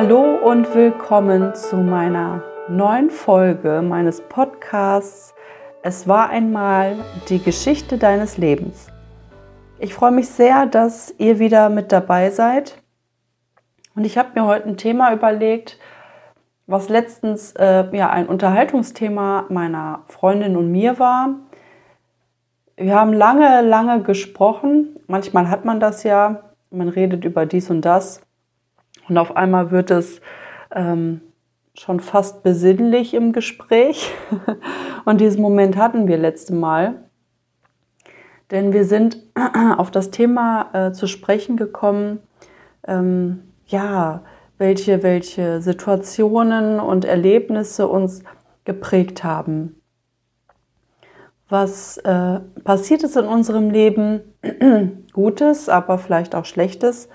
Hallo und willkommen zu meiner neuen Folge meines Podcasts Es war einmal die Geschichte deines Lebens. Ich freue mich sehr, dass ihr wieder mit dabei seid. Und ich habe mir heute ein Thema überlegt, was letztens äh, ja ein Unterhaltungsthema meiner Freundin und mir war. Wir haben lange, lange gesprochen. Manchmal hat man das ja. Man redet über dies und das. Und auf einmal wird es ähm, schon fast besinnlich im Gespräch. Und diesen Moment hatten wir letzte Mal. Denn wir sind auf das Thema äh, zu sprechen gekommen, ähm, ja, welche, welche Situationen und Erlebnisse uns geprägt haben. Was äh, passiert ist in unserem Leben, Gutes, aber vielleicht auch Schlechtes,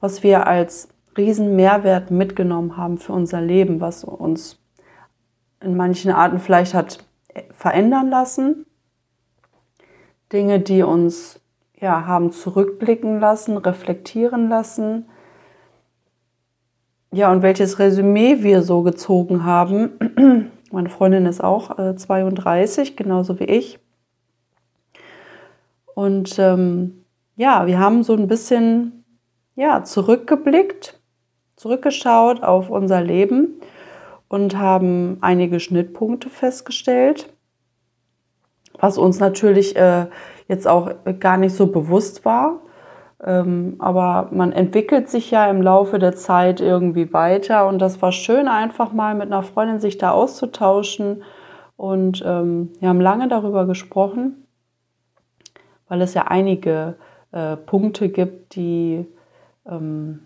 was wir als riesen Mehrwert mitgenommen haben für unser Leben, was uns in manchen Arten vielleicht hat verändern lassen. Dinge, die uns ja, haben zurückblicken lassen, reflektieren lassen. Ja, und welches Resümee wir so gezogen haben. Meine Freundin ist auch äh, 32, genauso wie ich. Und ähm, ja, wir haben so ein bisschen ja, zurückgeblickt, zurückgeschaut auf unser Leben und haben einige Schnittpunkte festgestellt, was uns natürlich äh, jetzt auch gar nicht so bewusst war. Ähm, aber man entwickelt sich ja im Laufe der Zeit irgendwie weiter und das war schön, einfach mal mit einer Freundin sich da auszutauschen. Und ähm, wir haben lange darüber gesprochen, weil es ja einige äh, Punkte gibt, die ähm,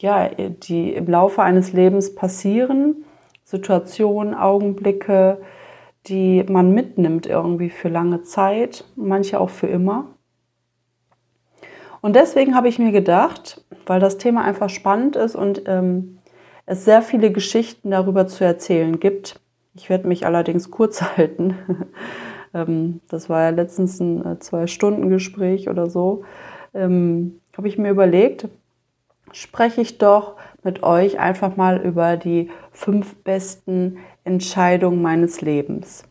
ja, die im Laufe eines Lebens passieren, Situationen, Augenblicke, die man mitnimmt irgendwie für lange Zeit, manche auch für immer. Und deswegen habe ich mir gedacht, weil das Thema einfach spannend ist und ähm, es sehr viele Geschichten darüber zu erzählen gibt. Ich werde mich allerdings kurz halten. ähm, das war ja letztens ein äh, Zwei-Stunden-Gespräch oder so. Ähm, habe ich mir überlegt, spreche ich doch mit euch einfach mal über die fünf besten Entscheidungen meines Lebens.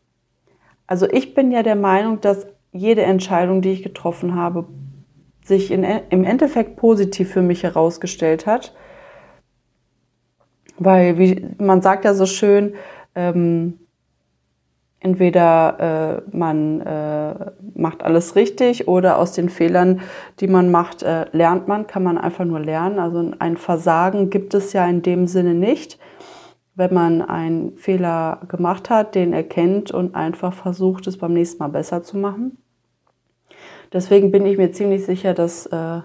Also ich bin ja der Meinung, dass jede Entscheidung, die ich getroffen habe, sich in, im Endeffekt positiv für mich herausgestellt hat. Weil, wie man sagt ja so schön, ähm, entweder äh, man äh, macht alles richtig oder aus den Fehlern, die man macht, äh, lernt man, kann man einfach nur lernen. Also ein Versagen gibt es ja in dem Sinne nicht, wenn man einen Fehler gemacht hat, den erkennt und einfach versucht, es beim nächsten Mal besser zu machen. Deswegen bin ich mir ziemlich sicher, dass äh,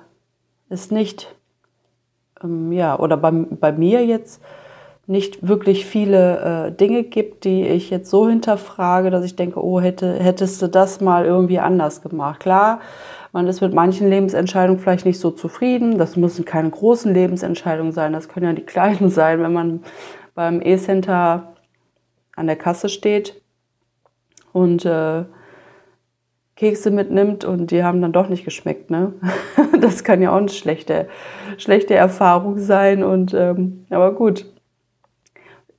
es nicht, ähm, ja, oder bei, bei mir jetzt nicht wirklich viele äh, Dinge gibt, die ich jetzt so hinterfrage, dass ich denke, oh, hätte, hättest du das mal irgendwie anders gemacht. Klar, man ist mit manchen Lebensentscheidungen vielleicht nicht so zufrieden. Das müssen keine großen Lebensentscheidungen sein, das können ja die kleinen sein, wenn man beim E-Center an der Kasse steht und äh, Kekse mitnimmt und die haben dann doch nicht geschmeckt. Ne? Das kann ja auch eine schlechte, schlechte Erfahrung sein. Und ähm, aber gut,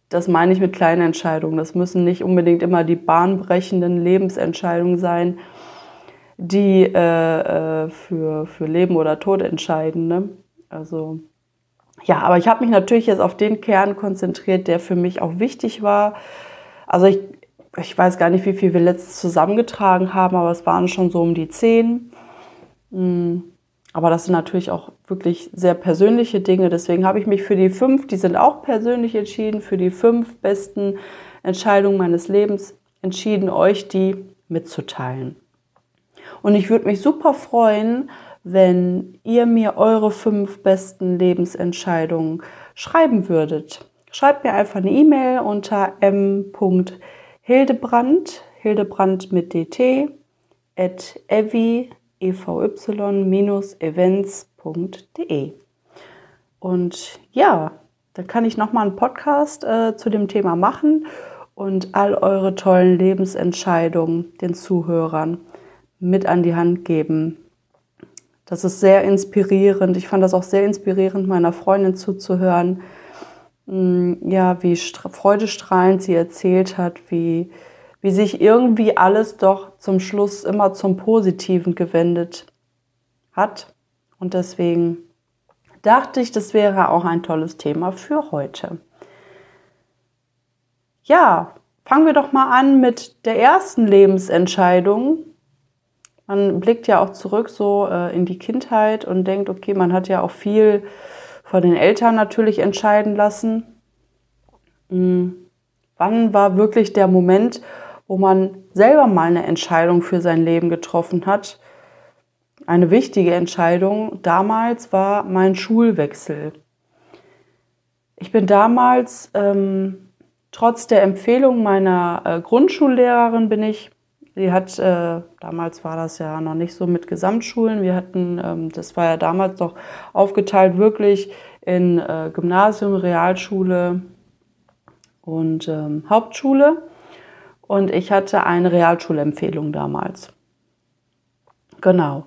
das meine ich mit kleinen Entscheidungen. Das müssen nicht unbedingt immer die bahnbrechenden Lebensentscheidungen sein, die äh, äh, für, für Leben oder Tod entscheiden. Ne? Also ja, aber ich habe mich natürlich jetzt auf den Kern konzentriert, der für mich auch wichtig war. Also ich, ich weiß gar nicht, wie viel wir letztes zusammengetragen haben, aber es waren schon so um die zehn. Hm. Aber das sind natürlich auch wirklich sehr persönliche Dinge. Deswegen habe ich mich für die fünf, die sind auch persönlich entschieden, für die fünf besten Entscheidungen meines Lebens entschieden, euch die mitzuteilen. Und ich würde mich super freuen, wenn ihr mir eure fünf besten Lebensentscheidungen schreiben würdet. Schreibt mir einfach eine E-Mail unter m.hildebrand, Hildebrand mit dt, at evi evy-events.de. Und ja, dann kann ich nochmal einen Podcast äh, zu dem Thema machen und all eure tollen Lebensentscheidungen den Zuhörern mit an die Hand geben. Das ist sehr inspirierend. Ich fand das auch sehr inspirierend, meiner Freundin zuzuhören. Mm, ja, wie freudestrahlend sie erzählt hat, wie, wie sich irgendwie alles doch zum Schluss immer zum Positiven gewendet hat. Und deswegen dachte ich, das wäre auch ein tolles Thema für heute. Ja, fangen wir doch mal an mit der ersten Lebensentscheidung. Man blickt ja auch zurück so äh, in die Kindheit und denkt, okay, man hat ja auch viel von den Eltern natürlich entscheiden lassen. Mhm. Wann war wirklich der Moment, wo man selber mal eine Entscheidung für sein Leben getroffen hat? Eine wichtige Entscheidung damals war mein Schulwechsel. Ich bin damals, ähm, trotz der Empfehlung meiner äh, Grundschullehrerin, bin ich, sie hat, äh, damals war das ja noch nicht so mit Gesamtschulen, wir hatten, ähm, das war ja damals noch aufgeteilt wirklich in äh, Gymnasium, Realschule und ähm, Hauptschule. Und ich hatte eine Realschulempfehlung damals. Genau.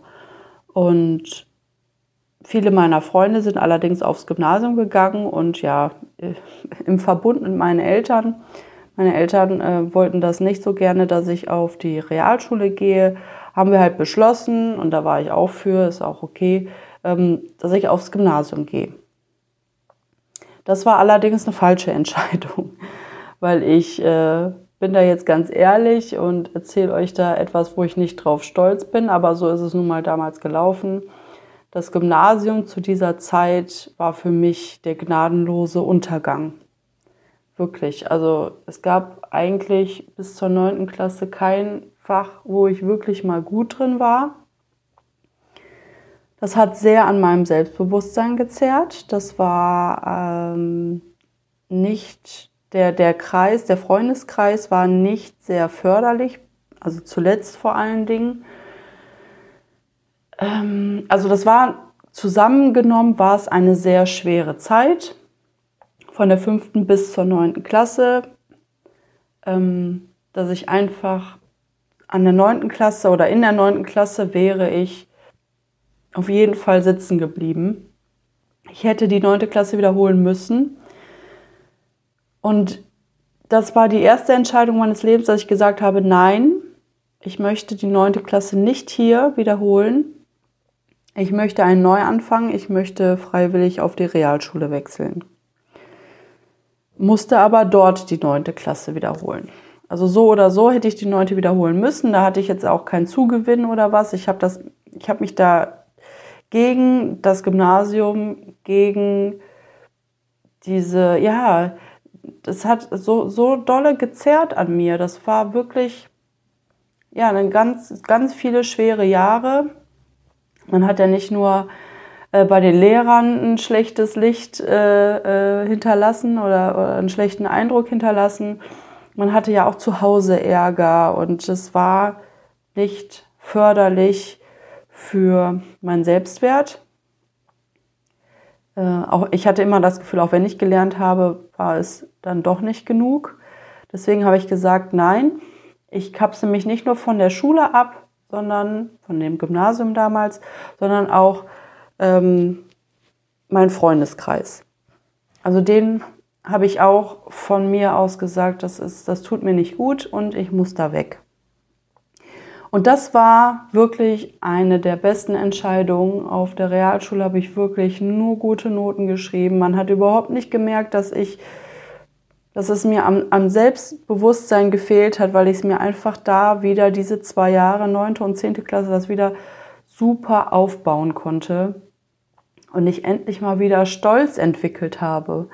Und viele meiner Freunde sind allerdings aufs Gymnasium gegangen und ja, im Verbund mit meinen Eltern. Meine Eltern äh, wollten das nicht so gerne, dass ich auf die Realschule gehe. Haben wir halt beschlossen, und da war ich auch für, ist auch okay, ähm, dass ich aufs Gymnasium gehe. Das war allerdings eine falsche Entscheidung, weil ich äh, bin da jetzt ganz ehrlich und erzähle euch da etwas, wo ich nicht drauf stolz bin, aber so ist es nun mal damals gelaufen. Das Gymnasium zu dieser Zeit war für mich der gnadenlose Untergang. Wirklich. Also es gab eigentlich bis zur neunten Klasse kein Fach, wo ich wirklich mal gut drin war. Das hat sehr an meinem Selbstbewusstsein gezerrt. Das war ähm, nicht der, der Kreis, der Freundeskreis war nicht sehr förderlich, also zuletzt vor allen Dingen. Ähm, also das war zusammengenommen, war es eine sehr schwere Zeit, von der fünften bis zur neunten Klasse, ähm, dass ich einfach an der neunten Klasse oder in der neunten Klasse wäre ich auf jeden Fall sitzen geblieben. Ich hätte die neunte Klasse wiederholen müssen. Und das war die erste Entscheidung meines Lebens, dass ich gesagt habe, nein, ich möchte die neunte Klasse nicht hier wiederholen. Ich möchte einen Neuanfang, ich möchte freiwillig auf die Realschule wechseln. Musste aber dort die neunte Klasse wiederholen. Also so oder so hätte ich die neunte wiederholen müssen. Da hatte ich jetzt auch keinen Zugewinn oder was. Ich habe das, ich habe mich da gegen das Gymnasium, gegen diese, ja, das hat so, so dolle gezerrt an mir. Das war wirklich, ja, ganz, ganz viele schwere Jahre. Man hat ja nicht nur äh, bei den Lehrern ein schlechtes Licht äh, äh, hinterlassen oder, oder einen schlechten Eindruck hinterlassen. Man hatte ja auch zu Hause Ärger und es war nicht förderlich für meinen Selbstwert. Äh, auch ich hatte immer das Gefühl, auch wenn ich gelernt habe, war es dann doch nicht genug. Deswegen habe ich gesagt, nein, ich kapse mich nicht nur von der Schule ab, sondern von dem Gymnasium damals, sondern auch ähm, mein Freundeskreis. Also den habe ich auch von mir aus gesagt, das, ist, das tut mir nicht gut und ich muss da weg. Und das war wirklich eine der besten Entscheidungen. Auf der Realschule habe ich wirklich nur gute Noten geschrieben. Man hat überhaupt nicht gemerkt, dass ich, dass es mir am, am Selbstbewusstsein gefehlt hat, weil ich es mir einfach da wieder diese zwei Jahre, neunte und zehnte Klasse, das wieder super aufbauen konnte und ich endlich mal wieder Stolz entwickelt habe.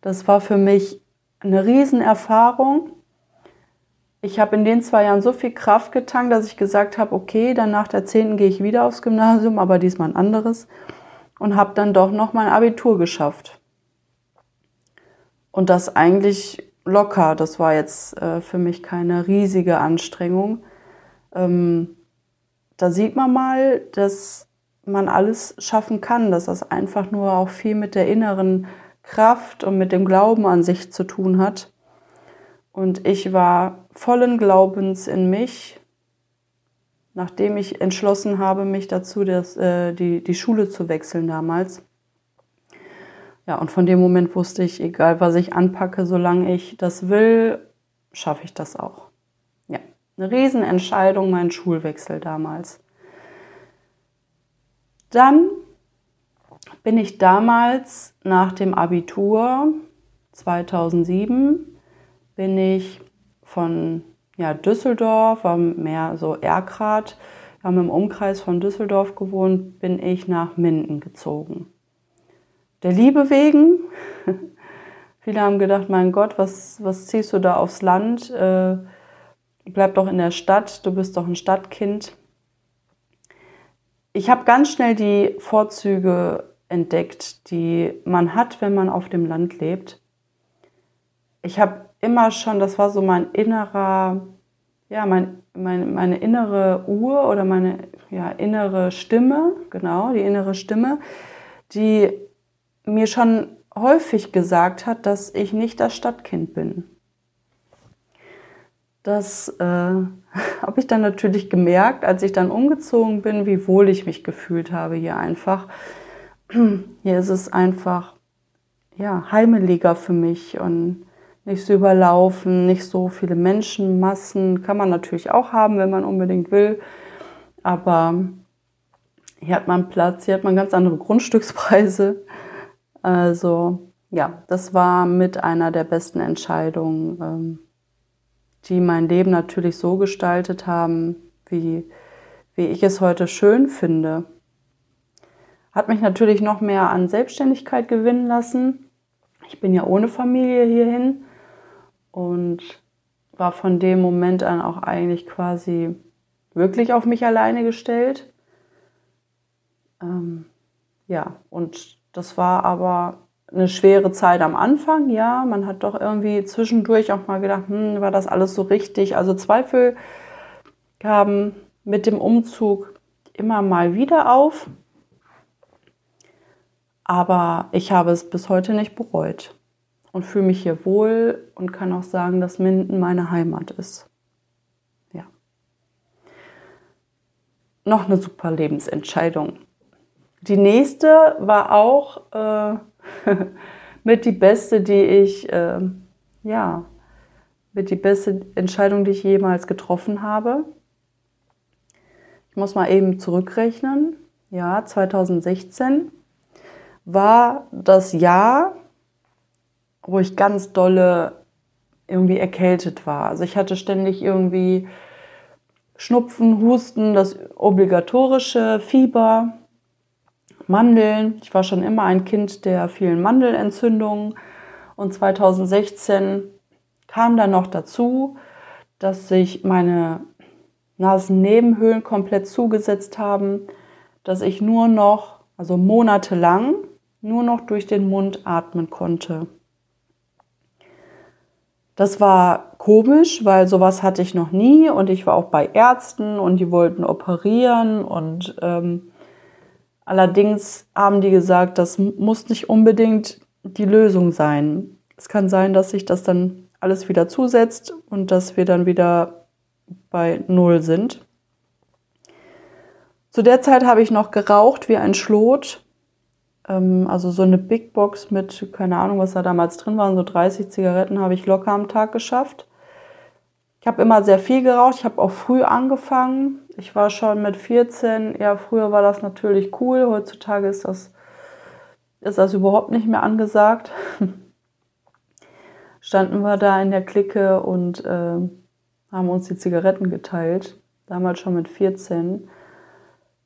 Das war für mich eine Riesenerfahrung ich habe in den zwei Jahren so viel Kraft getankt, dass ich gesagt habe, okay, dann nach der 10. gehe ich wieder aufs Gymnasium, aber diesmal ein anderes. Und habe dann doch noch mein Abitur geschafft. Und das eigentlich locker. Das war jetzt äh, für mich keine riesige Anstrengung. Ähm, da sieht man mal, dass man alles schaffen kann, dass das einfach nur auch viel mit der inneren Kraft und mit dem Glauben an sich zu tun hat. Und ich war vollen Glaubens in mich, nachdem ich entschlossen habe, mich dazu, das, äh, die, die Schule zu wechseln damals. Ja, und von dem Moment wusste ich, egal was ich anpacke, solange ich das will, schaffe ich das auch. Ja, eine Riesenentscheidung, mein Schulwechsel damals. Dann bin ich damals nach dem Abitur 2007 bin ich von ja, Düsseldorf, war mehr so Erkrath, wir haben im Umkreis von Düsseldorf gewohnt, bin ich nach Minden gezogen. Der Liebe wegen. Viele haben gedacht, mein Gott, was, was ziehst du da aufs Land? Äh, bleib doch in der Stadt, du bist doch ein Stadtkind. Ich habe ganz schnell die Vorzüge entdeckt, die man hat, wenn man auf dem Land lebt. Ich habe immer schon, das war so mein innerer, ja, mein, mein, meine innere Uhr oder meine ja, innere Stimme, genau, die innere Stimme, die mir schon häufig gesagt hat, dass ich nicht das Stadtkind bin. Das äh, habe ich dann natürlich gemerkt, als ich dann umgezogen bin, wie wohl ich mich gefühlt habe hier einfach. Hier ist es einfach ja, heimeliger für mich und nicht so überlaufen, nicht so viele Menschenmassen. Kann man natürlich auch haben, wenn man unbedingt will. Aber hier hat man Platz, hier hat man ganz andere Grundstückspreise. Also ja, das war mit einer der besten Entscheidungen, ähm, die mein Leben natürlich so gestaltet haben, wie, wie ich es heute schön finde. Hat mich natürlich noch mehr an Selbstständigkeit gewinnen lassen. Ich bin ja ohne Familie hierhin und war von dem Moment an auch eigentlich quasi wirklich auf mich alleine gestellt. Ähm, ja, und das war aber eine schwere Zeit am Anfang, ja. Man hat doch irgendwie zwischendurch auch mal gedacht, hm, war das alles so richtig? Also Zweifel kamen mit dem Umzug immer mal wieder auf. Aber ich habe es bis heute nicht bereut und fühle mich hier wohl und kann auch sagen, dass Minden meine Heimat ist. Ja. Noch eine super Lebensentscheidung. Die nächste war auch äh, mit die beste, die ich, äh, ja, mit die beste Entscheidung, die ich jemals getroffen habe. Ich muss mal eben zurückrechnen. Ja, 2016 war das Jahr, wo ich ganz dolle irgendwie erkältet war. Also ich hatte ständig irgendwie Schnupfen, Husten, das obligatorische Fieber, Mandeln. Ich war schon immer ein Kind der vielen Mandelentzündungen und 2016 kam dann noch dazu, dass sich meine Nasennebenhöhlen komplett zugesetzt haben, dass ich nur noch, also monatelang, nur noch durch den Mund atmen konnte. Das war komisch, weil sowas hatte ich noch nie und ich war auch bei Ärzten und die wollten operieren und ähm, allerdings haben die gesagt, das muss nicht unbedingt die Lösung sein. Es kann sein, dass sich das dann alles wieder zusetzt und dass wir dann wieder bei Null sind. Zu der Zeit habe ich noch geraucht wie ein Schlot ähm, also so eine Big Box mit, keine Ahnung, was da damals drin waren, so 30 Zigaretten habe ich locker am Tag geschafft. Ich habe immer sehr viel geraucht. Ich habe auch früh angefangen. Ich war schon mit 14. Ja, früher war das natürlich cool. Heutzutage ist das, ist das überhaupt nicht mehr angesagt. Standen wir da in der Clique und äh, haben uns die Zigaretten geteilt. Damals schon mit 14.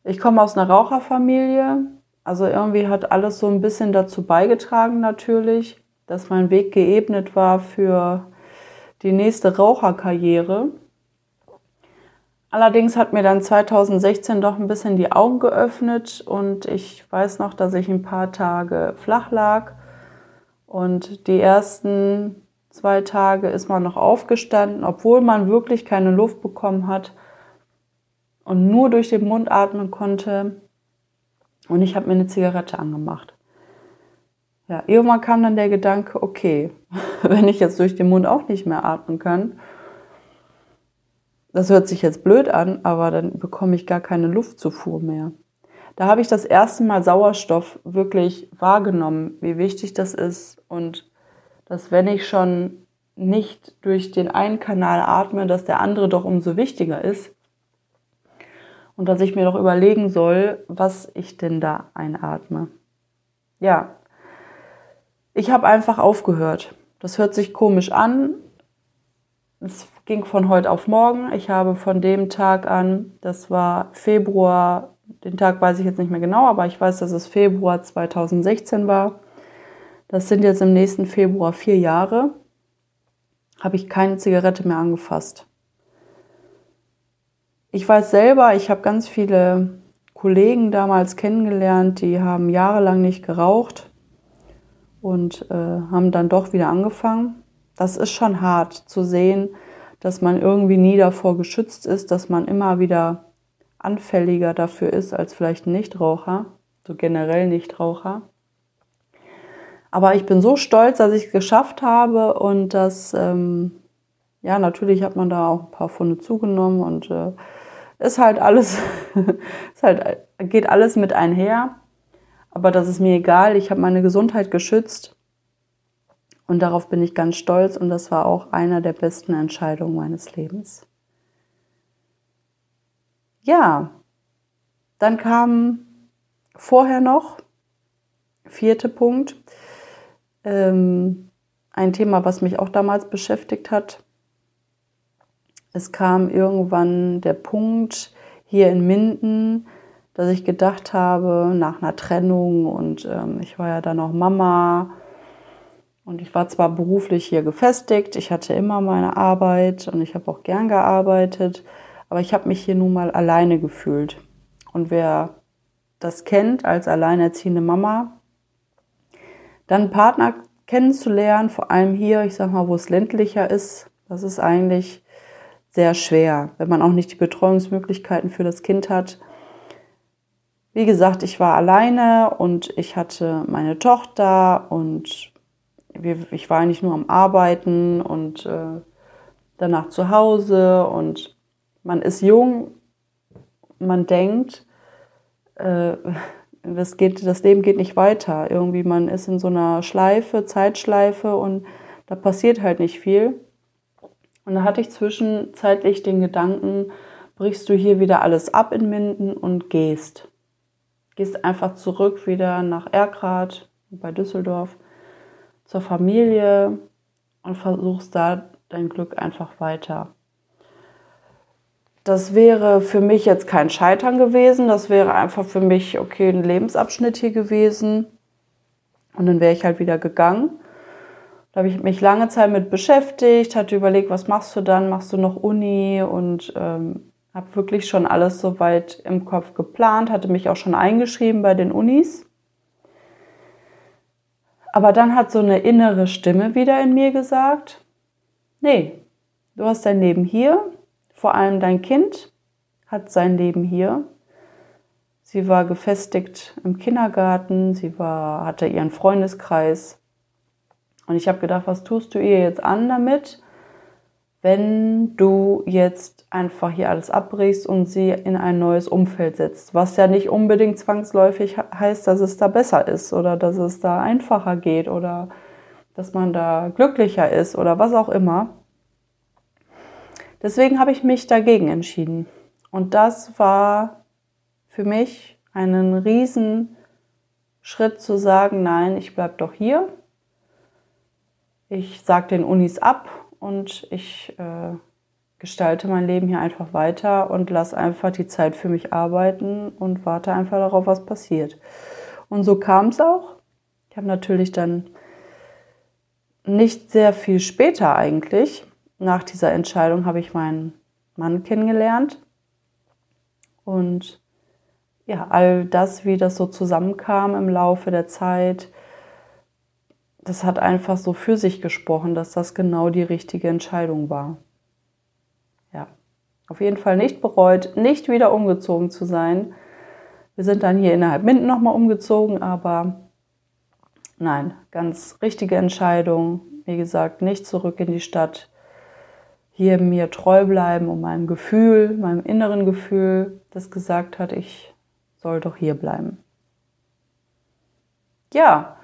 Ich komme aus einer Raucherfamilie. Also irgendwie hat alles so ein bisschen dazu beigetragen natürlich, dass mein Weg geebnet war für die nächste Raucherkarriere. Allerdings hat mir dann 2016 doch ein bisschen die Augen geöffnet und ich weiß noch, dass ich ein paar Tage flach lag und die ersten zwei Tage ist man noch aufgestanden, obwohl man wirklich keine Luft bekommen hat und nur durch den Mund atmen konnte. Und ich habe mir eine Zigarette angemacht. Ja, irgendwann kam dann der Gedanke, okay, wenn ich jetzt durch den Mund auch nicht mehr atmen kann, das hört sich jetzt blöd an, aber dann bekomme ich gar keine Luftzufuhr mehr. Da habe ich das erste Mal Sauerstoff wirklich wahrgenommen, wie wichtig das ist und dass wenn ich schon nicht durch den einen Kanal atme, dass der andere doch umso wichtiger ist und dass ich mir doch überlegen soll, was ich denn da einatme. Ja, ich habe einfach aufgehört. Das hört sich komisch an. Es ging von heute auf morgen. Ich habe von dem Tag an, das war Februar, den Tag weiß ich jetzt nicht mehr genau, aber ich weiß, dass es Februar 2016 war. Das sind jetzt im nächsten Februar vier Jahre. Habe ich keine Zigarette mehr angefasst. Ich weiß selber, ich habe ganz viele Kollegen damals kennengelernt, die haben jahrelang nicht geraucht und äh, haben dann doch wieder angefangen. Das ist schon hart zu sehen, dass man irgendwie nie davor geschützt ist, dass man immer wieder anfälliger dafür ist als vielleicht ein Nichtraucher, so generell Nichtraucher. Aber ich bin so stolz, dass ich es geschafft habe und dass, ähm, ja, natürlich hat man da auch ein paar Funde zugenommen und äh, ist halt alles, ist halt, geht alles mit einher. Aber das ist mir egal. Ich habe meine Gesundheit geschützt und darauf bin ich ganz stolz und das war auch einer der besten Entscheidungen meines Lebens. Ja, dann kam vorher noch, vierte Punkt, ähm, ein Thema, was mich auch damals beschäftigt hat. Es kam irgendwann der Punkt hier in Minden, dass ich gedacht habe, nach einer Trennung und ähm, ich war ja dann auch Mama und ich war zwar beruflich hier gefestigt, ich hatte immer meine Arbeit und ich habe auch gern gearbeitet, aber ich habe mich hier nun mal alleine gefühlt. Und wer das kennt als alleinerziehende Mama, dann einen Partner kennenzulernen, vor allem hier, ich sag mal, wo es ländlicher ist, das ist eigentlich sehr schwer, wenn man auch nicht die Betreuungsmöglichkeiten für das Kind hat. Wie gesagt, ich war alleine und ich hatte meine Tochter und ich war eigentlich nur am Arbeiten und äh, danach zu Hause und man ist jung, man denkt, äh, das, geht, das Leben geht nicht weiter. Irgendwie, man ist in so einer Schleife, Zeitschleife und da passiert halt nicht viel. Und da hatte ich zwischenzeitlich den Gedanken, brichst du hier wieder alles ab in Minden und gehst. Gehst einfach zurück wieder nach Erkrath bei Düsseldorf zur Familie und versuchst da dein Glück einfach weiter. Das wäre für mich jetzt kein Scheitern gewesen. Das wäre einfach für mich, okay, ein Lebensabschnitt hier gewesen. Und dann wäre ich halt wieder gegangen. Da habe ich mich lange Zeit mit beschäftigt, hatte überlegt, was machst du dann? Machst du noch Uni? Und ähm, habe wirklich schon alles soweit im Kopf geplant, hatte mich auch schon eingeschrieben bei den Unis. Aber dann hat so eine innere Stimme wieder in mir gesagt, nee, du hast dein Leben hier, vor allem dein Kind hat sein Leben hier. Sie war gefestigt im Kindergarten, sie war, hatte ihren Freundeskreis. Und ich habe gedacht, was tust du ihr jetzt an damit, wenn du jetzt einfach hier alles abbrichst und sie in ein neues Umfeld setzt? Was ja nicht unbedingt zwangsläufig heißt, dass es da besser ist oder dass es da einfacher geht oder dass man da glücklicher ist oder was auch immer. Deswegen habe ich mich dagegen entschieden. Und das war für mich einen riesen Schritt zu sagen, nein, ich bleibe doch hier. Ich sage den Unis ab und ich äh, gestalte mein Leben hier einfach weiter und lasse einfach die Zeit für mich arbeiten und warte einfach darauf, was passiert. Und so kam es auch. Ich habe natürlich dann nicht sehr viel später eigentlich nach dieser Entscheidung habe ich meinen Mann kennengelernt. Und ja, all das, wie das so zusammenkam im Laufe der Zeit, das hat einfach so für sich gesprochen, dass das genau die richtige Entscheidung war. Ja, auf jeden Fall nicht bereut, nicht wieder umgezogen zu sein. Wir sind dann hier innerhalb Minden nochmal umgezogen, aber nein, ganz richtige Entscheidung. Wie gesagt, nicht zurück in die Stadt, hier mir treu bleiben und meinem Gefühl, meinem inneren Gefühl, das gesagt hat, ich soll doch hier bleiben. Ja,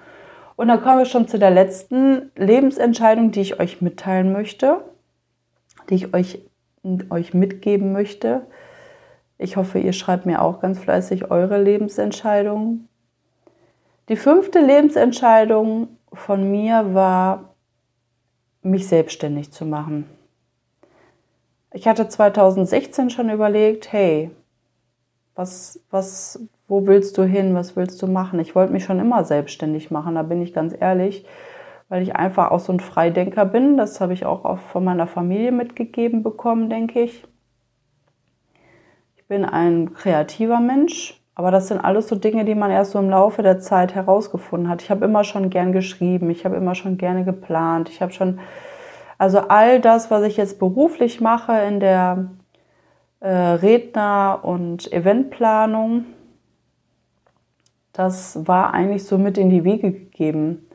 und dann kommen wir schon zu der letzten Lebensentscheidung, die ich euch mitteilen möchte, die ich euch, euch mitgeben möchte. Ich hoffe, ihr schreibt mir auch ganz fleißig eure Lebensentscheidungen. Die fünfte Lebensentscheidung von mir war, mich selbstständig zu machen. Ich hatte 2016 schon überlegt, hey, was, was, wo willst du hin? Was willst du machen? Ich wollte mich schon immer selbstständig machen, da bin ich ganz ehrlich, weil ich einfach auch so ein Freidenker bin. Das habe ich auch von meiner Familie mitgegeben bekommen, denke ich. Ich bin ein kreativer Mensch, aber das sind alles so Dinge, die man erst so im Laufe der Zeit herausgefunden hat. Ich habe immer schon gern geschrieben, ich habe immer schon gerne geplant, ich habe schon, also all das, was ich jetzt beruflich mache in der äh, Redner- und Eventplanung, das war eigentlich so mit in die Wiege gegeben,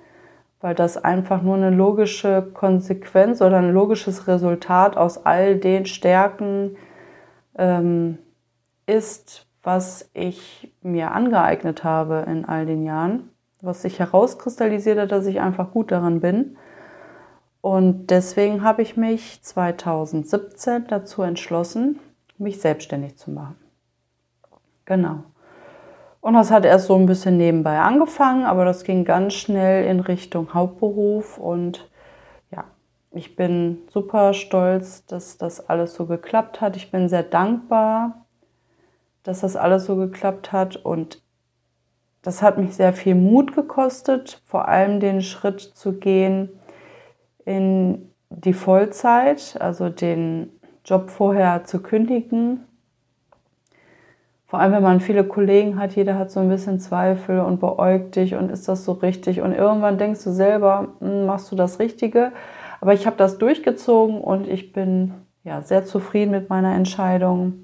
weil das einfach nur eine logische Konsequenz oder ein logisches Resultat aus all den Stärken ähm, ist, was ich mir angeeignet habe in all den Jahren, was sich herauskristallisiert hat, dass ich einfach gut daran bin. Und deswegen habe ich mich 2017 dazu entschlossen, mich selbstständig zu machen. Genau. Und das hat erst so ein bisschen nebenbei angefangen, aber das ging ganz schnell in Richtung Hauptberuf und ja, ich bin super stolz, dass das alles so geklappt hat. Ich bin sehr dankbar, dass das alles so geklappt hat und das hat mich sehr viel Mut gekostet, vor allem den Schritt zu gehen in die Vollzeit, also den Job vorher zu kündigen. Vor allem, wenn man viele Kollegen hat, jeder hat so ein bisschen Zweifel und beäugt dich und ist das so richtig? Und irgendwann denkst du selber, hm, machst du das Richtige? Aber ich habe das durchgezogen und ich bin ja sehr zufrieden mit meiner Entscheidung.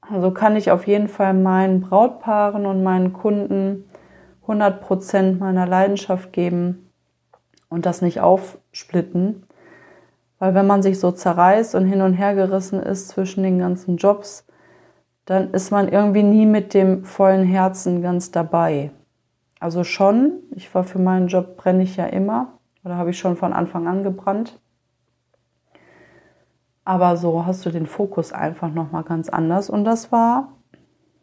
Also kann ich auf jeden Fall meinen Brautpaaren und meinen Kunden 100 Prozent meiner Leidenschaft geben und das nicht aufsplitten, weil wenn man sich so zerreißt und hin und her gerissen ist zwischen den ganzen Jobs, dann ist man irgendwie nie mit dem vollen Herzen ganz dabei. Also schon, ich war für meinen Job brenne ich ja immer oder habe ich schon von Anfang an gebrannt. Aber so hast du den Fokus einfach noch mal ganz anders und das war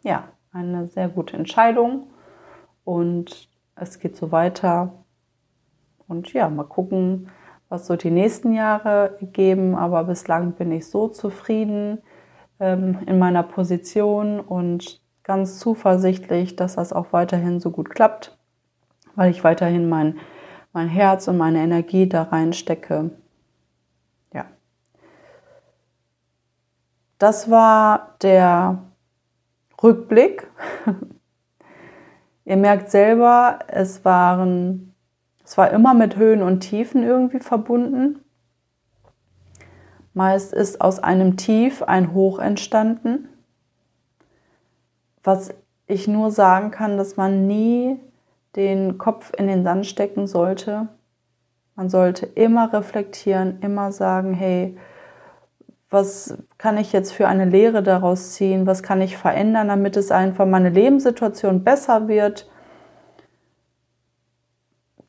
ja eine sehr gute Entscheidung und es geht so weiter. Und ja, mal gucken, was so die nächsten Jahre geben. Aber bislang bin ich so zufrieden ähm, in meiner Position und ganz zuversichtlich, dass das auch weiterhin so gut klappt, weil ich weiterhin mein, mein Herz und meine Energie da reinstecke. Ja. Das war der Rückblick. Ihr merkt selber, es waren es war immer mit Höhen und Tiefen irgendwie verbunden. Meist ist aus einem Tief ein Hoch entstanden. Was ich nur sagen kann, dass man nie den Kopf in den Sand stecken sollte. Man sollte immer reflektieren, immer sagen, hey, was kann ich jetzt für eine Lehre daraus ziehen? Was kann ich verändern, damit es einfach meine Lebenssituation besser wird?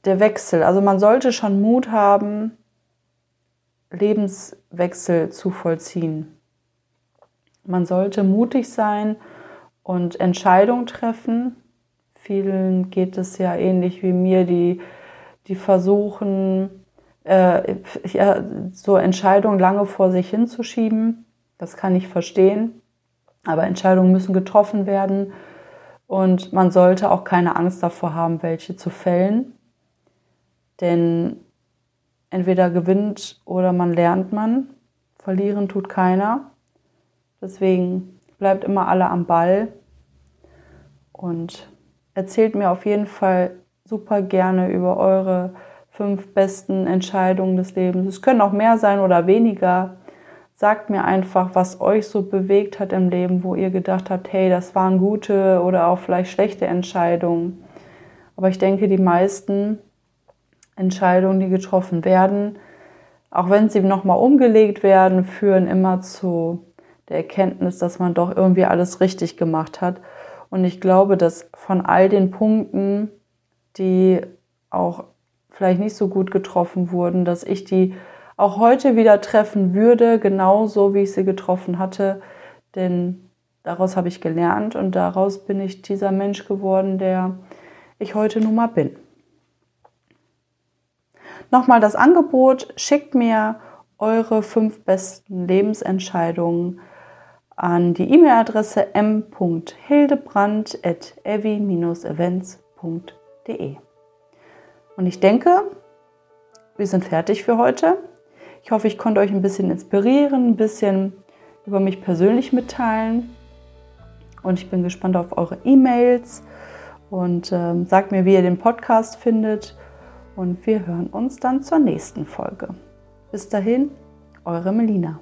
der Wechsel. Also man sollte schon Mut haben, Lebenswechsel zu vollziehen. Man sollte mutig sein und Entscheidungen treffen. Vielen geht es ja ähnlich wie mir, die, die versuchen, äh, ja, so Entscheidungen lange vor sich hinzuschieben. Das kann ich verstehen. Aber Entscheidungen müssen getroffen werden. Und man sollte auch keine Angst davor haben, welche zu fällen. Denn entweder gewinnt oder man lernt man. Verlieren tut keiner. Deswegen bleibt immer alle am Ball und erzählt mir auf jeden Fall super gerne über eure fünf besten Entscheidungen des Lebens. Es können auch mehr sein oder weniger. Sagt mir einfach, was euch so bewegt hat im Leben, wo ihr gedacht habt, hey, das waren gute oder auch vielleicht schlechte Entscheidungen. Aber ich denke, die meisten Entscheidungen, die getroffen werden, auch wenn sie nochmal umgelegt werden, führen immer zu der Erkenntnis, dass man doch irgendwie alles richtig gemacht hat. Und ich glaube, dass von all den Punkten, die auch vielleicht nicht so gut getroffen wurden, dass ich die auch heute wieder treffen würde, genauso wie ich sie getroffen hatte. Denn daraus habe ich gelernt und daraus bin ich dieser Mensch geworden, der ich heute nun mal bin. Nochmal das Angebot, schickt mir eure fünf besten Lebensentscheidungen an die E-Mail-Adresse m.hildebrand.evi-events.de. Und ich denke, wir sind fertig für heute. Ich hoffe, ich konnte euch ein bisschen inspirieren, ein bisschen über mich persönlich mitteilen. Und ich bin gespannt auf eure E-Mails und ähm, sagt mir, wie ihr den Podcast findet. Und wir hören uns dann zur nächsten Folge. Bis dahin, eure Melina.